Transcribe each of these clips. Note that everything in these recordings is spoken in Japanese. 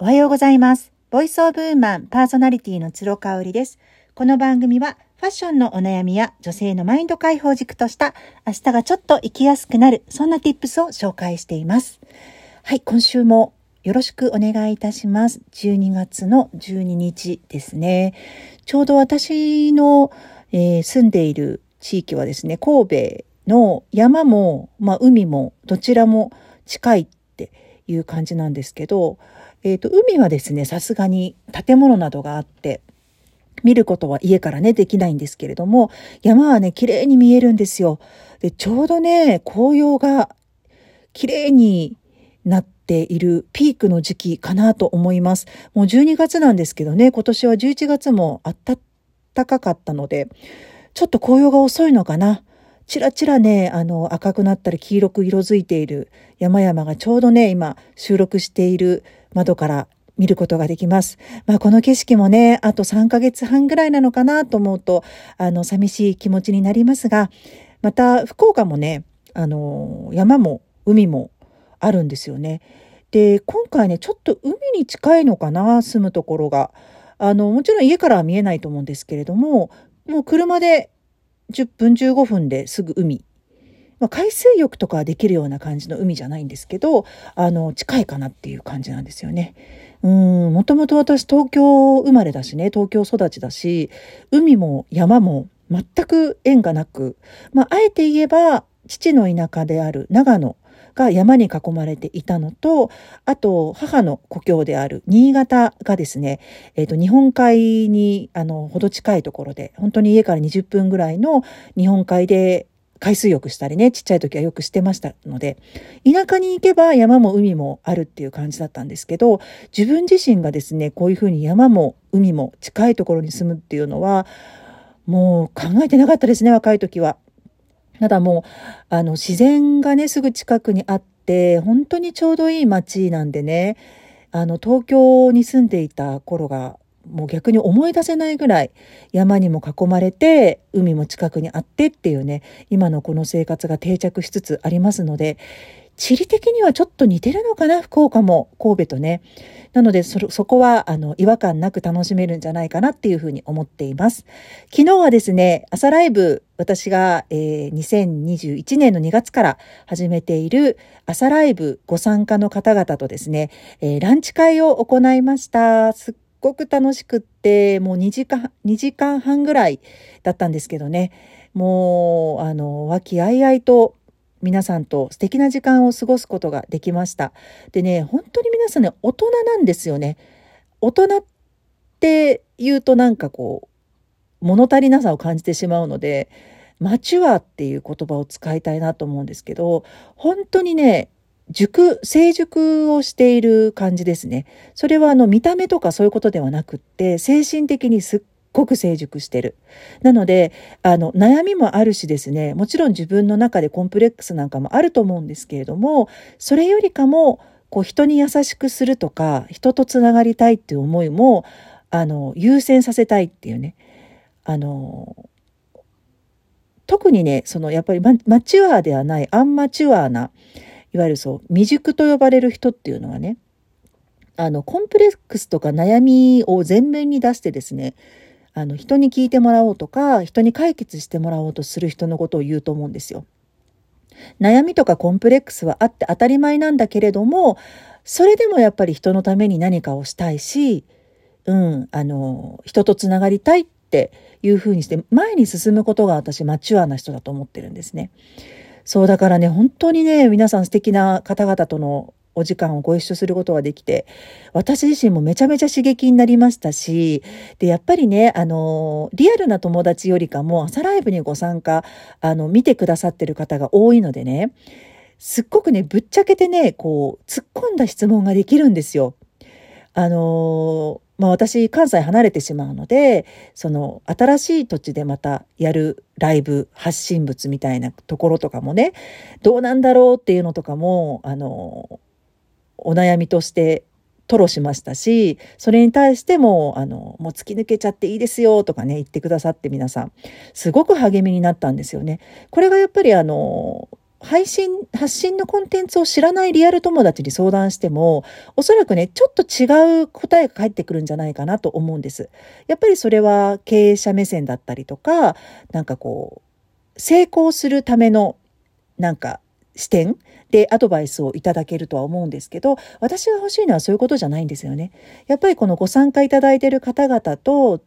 おはようございます。ボイスオブウーマンパーソナリティの鶴香織です。この番組はファッションのお悩みや女性のマインド解放軸とした明日がちょっと生きやすくなる、そんな tips を紹介しています。はい、今週もよろしくお願いいたします。12月の12日ですね。ちょうど私の、えー、住んでいる地域はですね、神戸の山も、まあ、海もどちらも近いっていう感じなんですけど、えっ、ー、と、海はですね、さすがに建物などがあって、見ることは家からね、できないんですけれども、山はね、綺麗に見えるんですよ。で、ちょうどね、紅葉が綺麗になっているピークの時期かなと思います。もう12月なんですけどね、今年は11月もあったかかったので、ちょっと紅葉が遅いのかな。ちらちらね、あの、赤くなったり黄色く色づいている山々がちょうどね、今収録している窓から見ることができます。まあこの景色もね、あと3ヶ月半ぐらいなのかなと思うと、あの、寂しい気持ちになりますが、また福岡もね、あの、山も海もあるんですよね。で、今回ね、ちょっと海に近いのかな、住むところが。あの、もちろん家からは見えないと思うんですけれども、もう車で10分15分ですぐ海まあ、海水浴とかできるような感じの海じゃないんですけど、あの、近いかなっていう感じなんですよね。うん、もともと私東京生まれだしね、東京育ちだし、海も山も全く縁がなく、まあ、あえて言えば、父の田舎である長野が山に囲まれていたのと、あと、母の故郷である新潟がですね、えっ、ー、と、日本海に、あの、ほど近いところで、本当に家から20分ぐらいの日本海で海水浴したりね、ちっちゃい時はよくしてましたので、田舎に行けば山も海もあるっていう感じだったんですけど、自分自身がですね、こういうふうに山も海も近いところに住むっていうのは、もう考えてなかったですね、若い時は。ただもう、あの、自然がね、すぐ近くにあって、本当にちょうどいい街なんでね、あの、東京に住んでいた頃がもう逆に思い出せないぐらい山にも囲まれて海も近くにあってっていうね今のこの生活が定着しつつありますので地理的にはちょっと似てるのかな？福岡も神戸とね。なのでそそこはあの違和感なく楽しめるんじゃないかなっていうふうに思っています。昨日はですね朝ライブ私が、えー、2021年の2月から始めている朝ライブご参加の方々とですね、えー、ランチ会を行いました。すっごく楽しくって、もう2時間、2時間半ぐらいだったんですけどね、もう、あの、和気あいあいと皆さんと素敵な時間を過ごすことができました。でね、本当に皆さんね、大人なんですよね。大人って言うとなんかこう、物足りなさを感じてしまうので、マチュアっていう言葉を使いたいなと思うんですけど、本当にね、熟、成熟をしている感じですね。それはあの見た目とかそういうことではなくって、精神的にすっごく成熟してる。なので、あの、悩みもあるしですね、もちろん自分の中でコンプレックスなんかもあると思うんですけれども、それよりかも、こう人に優しくするとか、人とつながりたいっていう思いも、あの、優先させたいっていうね、あの、特にね、そのやっぱりマチュアではない、アンマチュアないわゆるそう未熟と呼ばれる人っていうのはねあのコンプレックスとか悩みを前面に出してですねあの人に聞いてもらおうとか人に解決してもらおうとする人のことを言うと思うんですよ。悩みとかコンプレックスはあって当たり前なんだけれどもそれでもやっぱり人のために何かをしたいし、うん、あの人とつながりたいっていうふうにして前に進むことが私マチュアな人だと思ってるんですね。そうだからね、本当にね、皆さん素敵な方々とのお時間をご一緒することができて、私自身もめちゃめちゃ刺激になりましたし、で、やっぱりね、あの、リアルな友達よりかも朝ライブにご参加、あの、見てくださってる方が多いのでね、すっごくね、ぶっちゃけてね、こう、突っ込んだ質問ができるんですよ。あのまあ私関西離れてしまうので、その新しい土地でまたやるライブ発信物みたいなところとかもね、どうなんだろうっていうのとかも、あの、お悩みとして吐露しましたし、それに対しても、あの、もう突き抜けちゃっていいですよとかね、言ってくださって皆さん、すごく励みになったんですよね。これがやっぱりあの、配信、発信のコンテンツを知らないリアル友達に相談しても、おそらくね、ちょっと違う答えが返ってくるんじゃないかなと思うんです。やっぱりそれは経営者目線だったりとか、なんかこう、成功するための、なんか視点でアドバイスをいただけるとは思うんですけど、私が欲しいのはそういうことじゃないんですよね。やっぱりこのご参加いただいている方々と、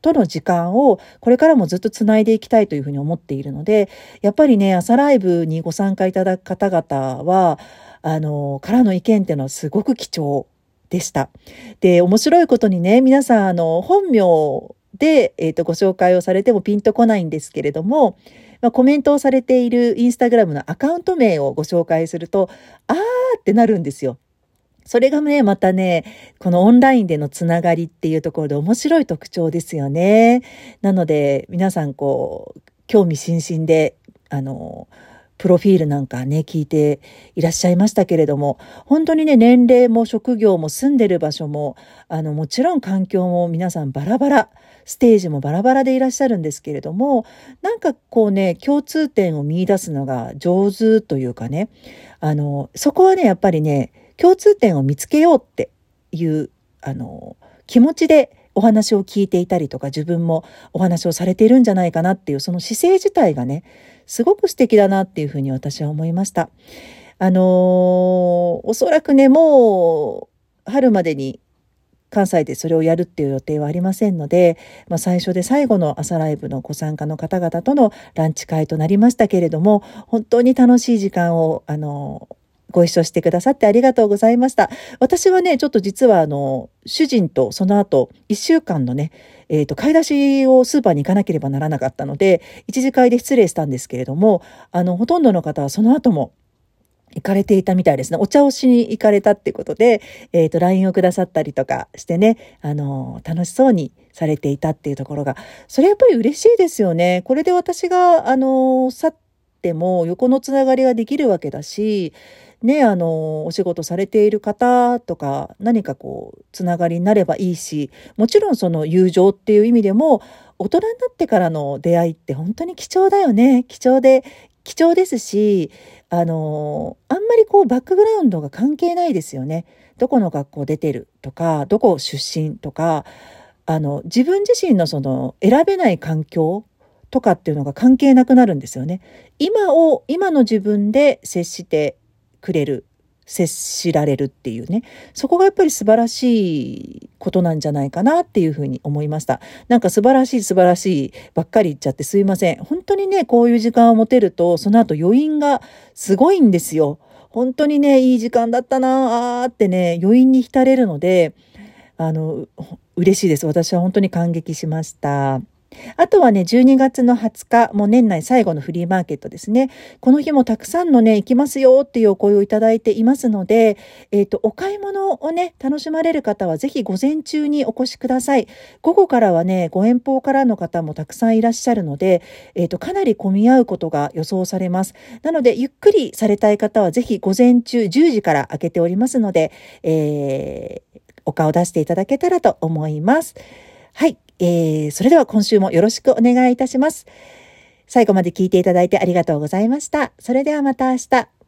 との時間をこれからもずっとつないでいきたいというふうに思っているので、やっぱりね、朝ライブにご参加いただく方々は、あの、からの意見っていうのはすごく貴重でした。で、面白いことにね、皆さん、あの、本名で、えっ、ー、と、ご紹介をされてもピンとこないんですけれども、まあ、コメントをされているインスタグラムのアカウント名をご紹介すると、あーってなるんですよ。それがね、またね、このオンラインでのつながりっていうところで面白い特徴ですよね。なので、皆さんこう、興味津々で、あの、プロフィールなんかね、聞いていらっしゃいましたけれども、本当にね、年齢も職業も住んでる場所も、あの、もちろん環境も皆さんバラバラ、ステージもバラバラでいらっしゃるんですけれども、なんかこうね、共通点を見出すのが上手というかね、あの、そこはね、やっぱりね、共通点を見つけようっていう、あの、気持ちでお話を聞いていたりとか、自分もお話をされているんじゃないかなっていう、その姿勢自体がね、すごく素敵だなっていうふうに私は思いました。あのー、おそらくね、もう、春までに関西でそれをやるっていう予定はありませんので、まあ、最初で最後の朝ライブのご参加の方々とのランチ会となりましたけれども、本当に楽しい時間を、あのー、ご一緒してくださってありがとうございました。私はね、ちょっと実はあの、主人とその後、一週間のね、えっ、ー、と、買い出しをスーパーに行かなければならなかったので、一次会で失礼したんですけれども、あの、ほとんどの方はその後も、行かれていたみたいですね。お茶をしに行かれたってことで、えっ、ー、と、LINE をくださったりとかしてね、あの、楽しそうにされていたっていうところが、それやっぱり嬉しいですよね。これで私が、あの、去っても横のつながりができるわけだし、ね、あの、お仕事されている方とか、何かこう、つながりになればいいし、もちろんその友情っていう意味でも、大人になってからの出会いって本当に貴重だよね。貴重で、貴重ですし、あの、あんまりこう、バックグラウンドが関係ないですよね。どこの学校出てるとか、どこ出身とか、あの、自分自身のその、選べない環境とかっていうのが関係なくなるんですよね。今を、今の自分で接してくれる接しられるっていうね。そこがやっぱり素晴らしいことなんじゃないかなっていうふうに思いました。なんか素晴らしい素晴らしいばっかり言っちゃってすいません。本当にねこういう時間を持てるとその後余韻がすごいんですよ。本当にねいい時間だったなーってね余韻に浸れるのであの嬉しいです。私は本当に感激しました。あとはね、12月の20日、もう年内最後のフリーマーケットですね。この日もたくさんのね、行きますよっていうお声をいただいていますので、えっ、ー、と、お買い物をね、楽しまれる方はぜひ午前中にお越しください。午後からはね、ご遠方からの方もたくさんいらっしゃるので、えっ、ー、と、かなり混み合うことが予想されます。なので、ゆっくりされたい方はぜひ午前中10時から開けておりますので、えー、お顔出していただけたらと思います。はい。えー、それでは今週もよろしくお願いいたします。最後まで聞いていただいてありがとうございました。それではまた明日。